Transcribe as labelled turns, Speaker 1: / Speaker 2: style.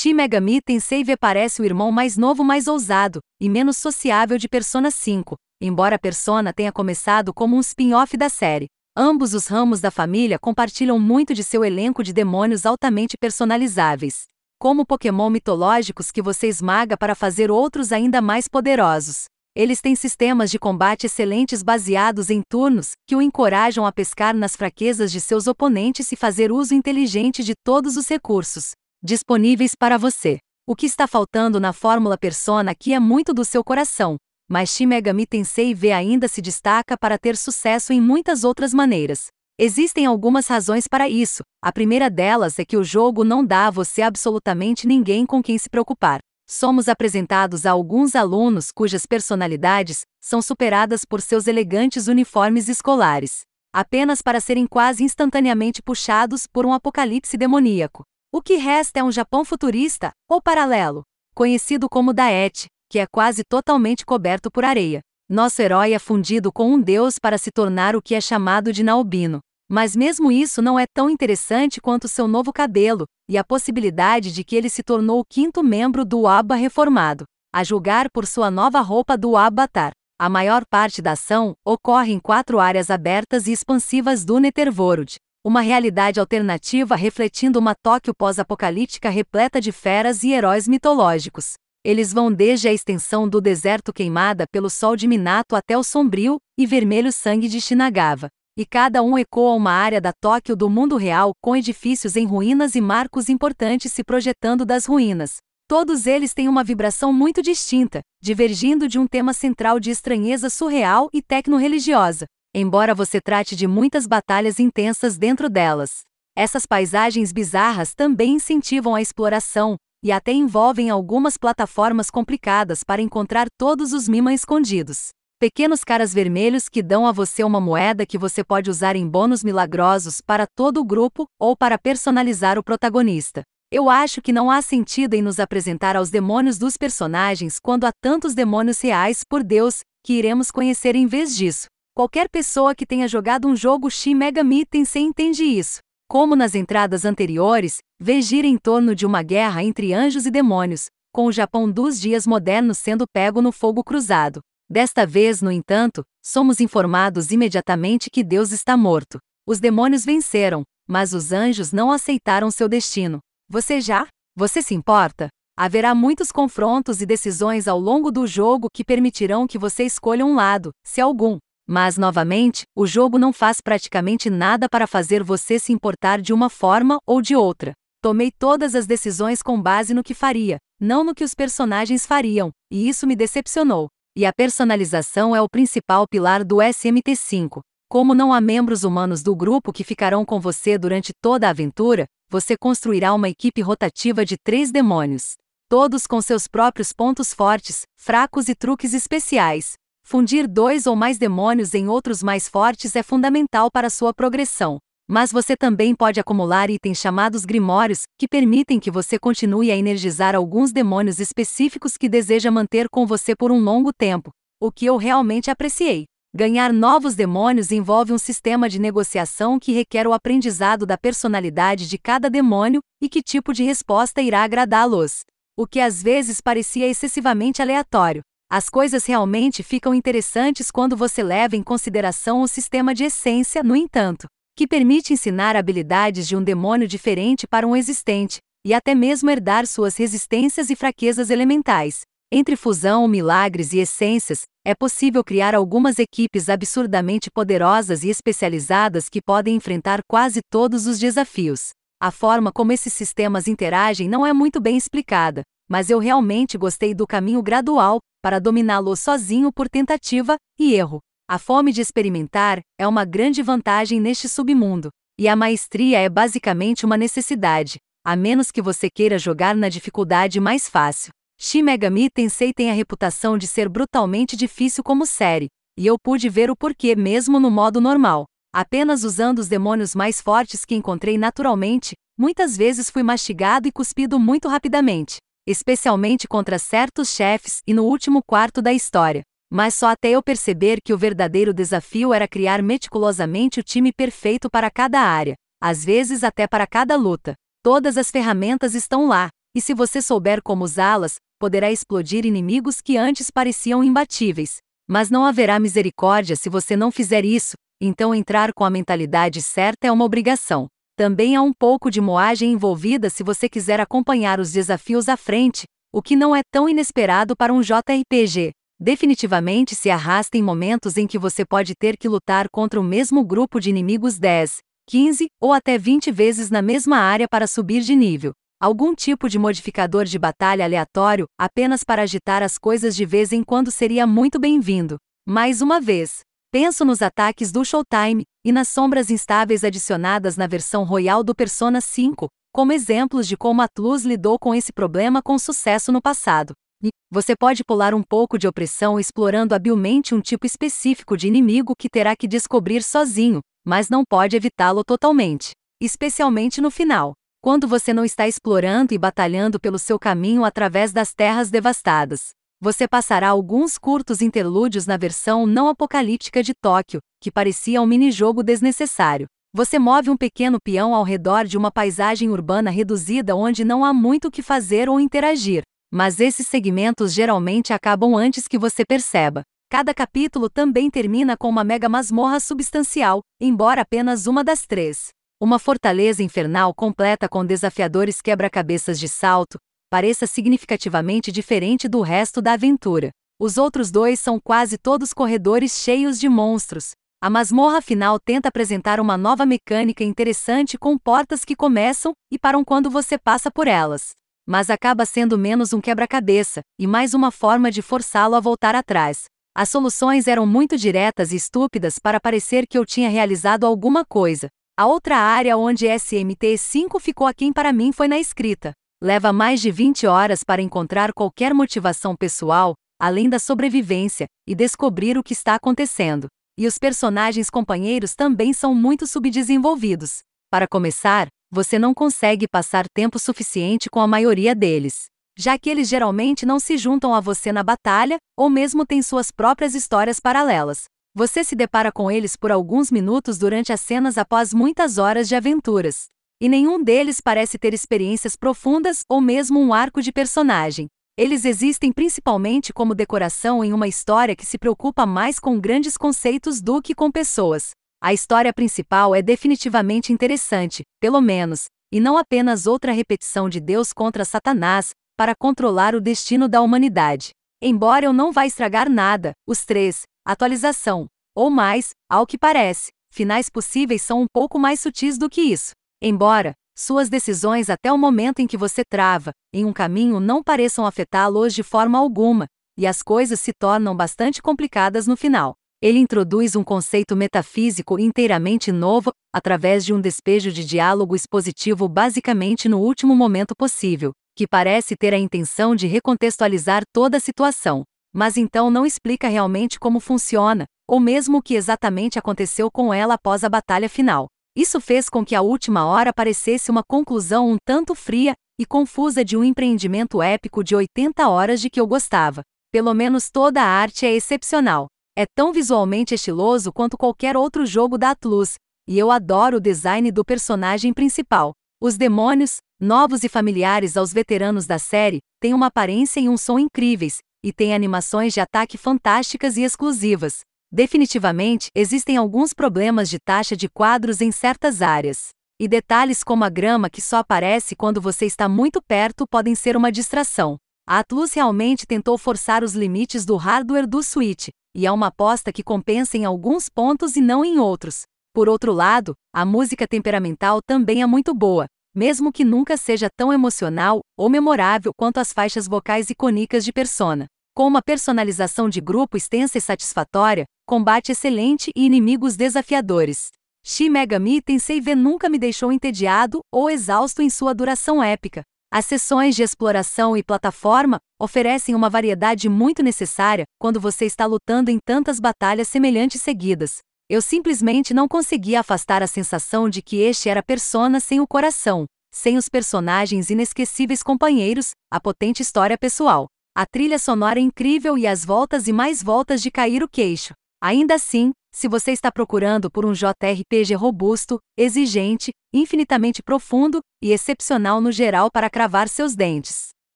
Speaker 1: Shin Megami Tensei V parece o irmão mais novo mais ousado, e menos sociável de Persona 5, embora Persona tenha começado como um spin-off da série. Ambos os ramos da família compartilham muito de seu elenco de demônios altamente personalizáveis. Como Pokémon mitológicos que você esmaga para fazer outros ainda mais poderosos. Eles têm sistemas de combate excelentes baseados em turnos, que o encorajam a pescar nas fraquezas de seus oponentes e fazer uso inteligente de todos os recursos disponíveis para você. O que está faltando na fórmula Persona aqui é muito do seu coração, mas Shin Megami Tensei V ainda se destaca para ter sucesso em muitas outras maneiras. Existem algumas razões para isso. A primeira delas é que o jogo não dá a você absolutamente ninguém com quem se preocupar somos apresentados a alguns alunos cujas personalidades são superadas por seus elegantes uniformes escolares, apenas para serem quase instantaneamente puxados por um apocalipse demoníaco. O que resta é um Japão futurista, ou paralelo, conhecido como Daet, que é quase totalmente coberto por areia. Nosso herói é fundido com um deus para se tornar o que é chamado de Naobino. Mas mesmo isso não é tão interessante quanto seu novo cabelo, e a possibilidade de que ele se tornou o quinto membro do Abba reformado, a julgar por sua nova roupa do Avatar. A maior parte da ação ocorre em quatro áreas abertas e expansivas do Netherworld, uma realidade alternativa refletindo uma Tóquio pós-apocalíptica repleta de feras e heróis mitológicos. Eles vão desde a extensão do deserto queimada pelo sol de Minato até o sombrio e vermelho sangue de Shinagawa e cada um ecoa uma área da Tóquio do mundo real, com edifícios em ruínas e marcos importantes se projetando das ruínas. Todos eles têm uma vibração muito distinta, divergindo de um tema central de estranheza surreal e tecno-religiosa, embora você trate de muitas batalhas intensas dentro delas. Essas paisagens bizarras também incentivam a exploração, e até envolvem algumas plataformas complicadas para encontrar todos os Mima escondidos. Pequenos caras vermelhos que dão a você uma moeda que você pode usar em bônus milagrosos para todo o grupo ou para personalizar o protagonista. Eu acho que não há sentido em nos apresentar aos demônios dos personagens quando há tantos demônios reais, por Deus, que iremos conhecer em vez disso. Qualquer pessoa que tenha jogado um jogo Shin Megami Tensei entende isso. Como nas entradas anteriores, vê gira em torno de uma guerra entre anjos e demônios, com o Japão dos dias modernos sendo pego no fogo cruzado. Desta vez, no entanto, somos informados imediatamente que Deus está morto. Os demônios venceram, mas os anjos não aceitaram seu destino. Você já? Você se importa? Haverá muitos confrontos e decisões ao longo do jogo que permitirão que você escolha um lado, se algum. Mas, novamente, o jogo não faz praticamente nada para fazer você se importar de uma forma ou de outra. Tomei todas as decisões com base no que faria, não no que os personagens fariam, e isso me decepcionou. E a personalização é o principal pilar do SMT5. Como não há membros humanos do grupo que ficarão com você durante toda a aventura, você construirá uma equipe rotativa de três demônios. Todos com seus próprios pontos fortes, fracos e truques especiais. Fundir dois ou mais demônios em outros mais fortes é fundamental para sua progressão. Mas você também pode acumular itens chamados grimórios, que permitem que você continue a energizar alguns demônios específicos que deseja manter com você por um longo tempo, o que eu realmente apreciei. Ganhar novos demônios envolve um sistema de negociação que requer o aprendizado da personalidade de cada demônio e que tipo de resposta irá agradá-los. O que às vezes parecia excessivamente aleatório. As coisas realmente ficam interessantes quando você leva em consideração o sistema de essência, no entanto que permite ensinar habilidades de um demônio diferente para um existente, e até mesmo herdar suas resistências e fraquezas elementais. Entre fusão, milagres e essências, é possível criar algumas equipes absurdamente poderosas e especializadas que podem enfrentar quase todos os desafios. A forma como esses sistemas interagem não é muito bem explicada, mas eu realmente gostei do caminho gradual para dominá-lo sozinho por tentativa e erro. A fome de experimentar é uma grande vantagem neste submundo, e a maestria é basicamente uma necessidade, a menos que você queira jogar na dificuldade mais fácil. Shin Megami Tensei tem a reputação de ser brutalmente difícil como série, e eu pude ver o porquê mesmo no modo normal. Apenas usando os demônios mais fortes que encontrei naturalmente, muitas vezes fui mastigado e cuspido muito rapidamente, especialmente contra certos chefes e no último quarto da história. Mas só até eu perceber que o verdadeiro desafio era criar meticulosamente o time perfeito para cada área, às vezes até para cada luta. Todas as ferramentas estão lá, e se você souber como usá-las, poderá explodir inimigos que antes pareciam imbatíveis. Mas não haverá misericórdia se você não fizer isso, então entrar com a mentalidade certa é uma obrigação. Também há um pouco de moagem envolvida se você quiser acompanhar os desafios à frente, o que não é tão inesperado para um JRPG. Definitivamente se arrasta em momentos em que você pode ter que lutar contra o mesmo grupo de inimigos 10, 15 ou até 20 vezes na mesma área para subir de nível. Algum tipo de modificador de batalha aleatório, apenas para agitar as coisas de vez em quando seria muito bem-vindo. Mais uma vez, penso nos ataques do Showtime e nas sombras instáveis adicionadas na versão Royal do Persona 5, como exemplos de como Atlus lidou com esse problema com sucesso no passado. E você pode pular um pouco de opressão explorando habilmente um tipo específico de inimigo que terá que descobrir sozinho, mas não pode evitá-lo totalmente, especialmente no final quando você não está explorando e batalhando pelo seu caminho através das terras devastadas. Você passará alguns curtos interlúdios na versão não apocalíptica de Tóquio, que parecia um minijogo desnecessário. Você move um pequeno peão ao redor de uma paisagem urbana reduzida onde não há muito o que fazer ou interagir. Mas esses segmentos geralmente acabam antes que você perceba. Cada capítulo também termina com uma mega masmorra substancial, embora apenas uma das três. Uma fortaleza infernal completa com desafiadores quebra-cabeças de salto, pareça significativamente diferente do resto da aventura. Os outros dois são quase todos corredores cheios de monstros. A masmorra final tenta apresentar uma nova mecânica interessante com portas que começam e param quando você passa por elas. Mas acaba sendo menos um quebra-cabeça e mais uma forma de forçá-lo a voltar atrás. As soluções eram muito diretas e estúpidas para parecer que eu tinha realizado alguma coisa, a outra área onde SMT5 ficou aquém para mim foi na escrita. Leva mais de 20 horas para encontrar qualquer motivação pessoal, além da sobrevivência, e descobrir o que está acontecendo. E os personagens companheiros também são muito subdesenvolvidos. Para começar, você não consegue passar tempo suficiente com a maioria deles, já que eles geralmente não se juntam a você na batalha, ou mesmo têm suas próprias histórias paralelas. Você se depara com eles por alguns minutos durante as cenas após muitas horas de aventuras. E nenhum deles parece ter experiências profundas ou mesmo um arco de personagem. Eles existem principalmente como decoração em uma história que se preocupa mais com grandes conceitos do que com pessoas. A história principal é definitivamente interessante, pelo menos, e não apenas outra repetição de Deus contra Satanás, para controlar o destino da humanidade. Embora eu não vá estragar nada, os três, atualização. Ou mais, ao que parece, finais possíveis são um pouco mais sutis do que isso. Embora suas decisões até o momento em que você trava em um caminho não pareçam afetá-los de forma alguma, e as coisas se tornam bastante complicadas no final. Ele introduz um conceito metafísico inteiramente novo, através de um despejo de diálogo expositivo basicamente no último momento possível, que parece ter a intenção de recontextualizar toda a situação mas então não explica realmente como funciona, ou mesmo o que exatamente aconteceu com ela após a batalha final. Isso fez com que a última hora parecesse uma conclusão um tanto fria e confusa de um empreendimento épico de 80 horas de que eu gostava. Pelo menos toda a arte é excepcional. É tão visualmente estiloso quanto qualquer outro jogo da Atlus, e eu adoro o design do personagem principal. Os demônios, novos e familiares aos veteranos da série, têm uma aparência e um som incríveis, e tem animações de ataque fantásticas e exclusivas. Definitivamente, existem alguns problemas de taxa de quadros em certas áreas. E detalhes como a grama que só aparece quando você está muito perto podem ser uma distração. A Atlus realmente tentou forçar os limites do hardware do Switch, e é uma aposta que compensa em alguns pontos e não em outros. Por outro lado, a música temperamental também é muito boa, mesmo que nunca seja tão emocional ou memorável quanto as faixas vocais icônicas de Persona. Com uma personalização de grupo extensa e satisfatória, combate excelente e inimigos desafiadores. Shin Megami Tensei V nunca me deixou entediado ou exausto em sua duração épica. As sessões de exploração e plataforma oferecem uma variedade muito necessária quando você está lutando em tantas batalhas semelhantes seguidas. Eu simplesmente não conseguia afastar a sensação de que este era Persona sem o coração, sem os personagens inesquecíveis companheiros, a potente história pessoal. A trilha sonora é incrível e as voltas e mais voltas de cair o queixo. Ainda assim, Se você está procurando por um JRPG robusto, exigente, infinitamente profundo e excepcional no geral para cravar seus dentes.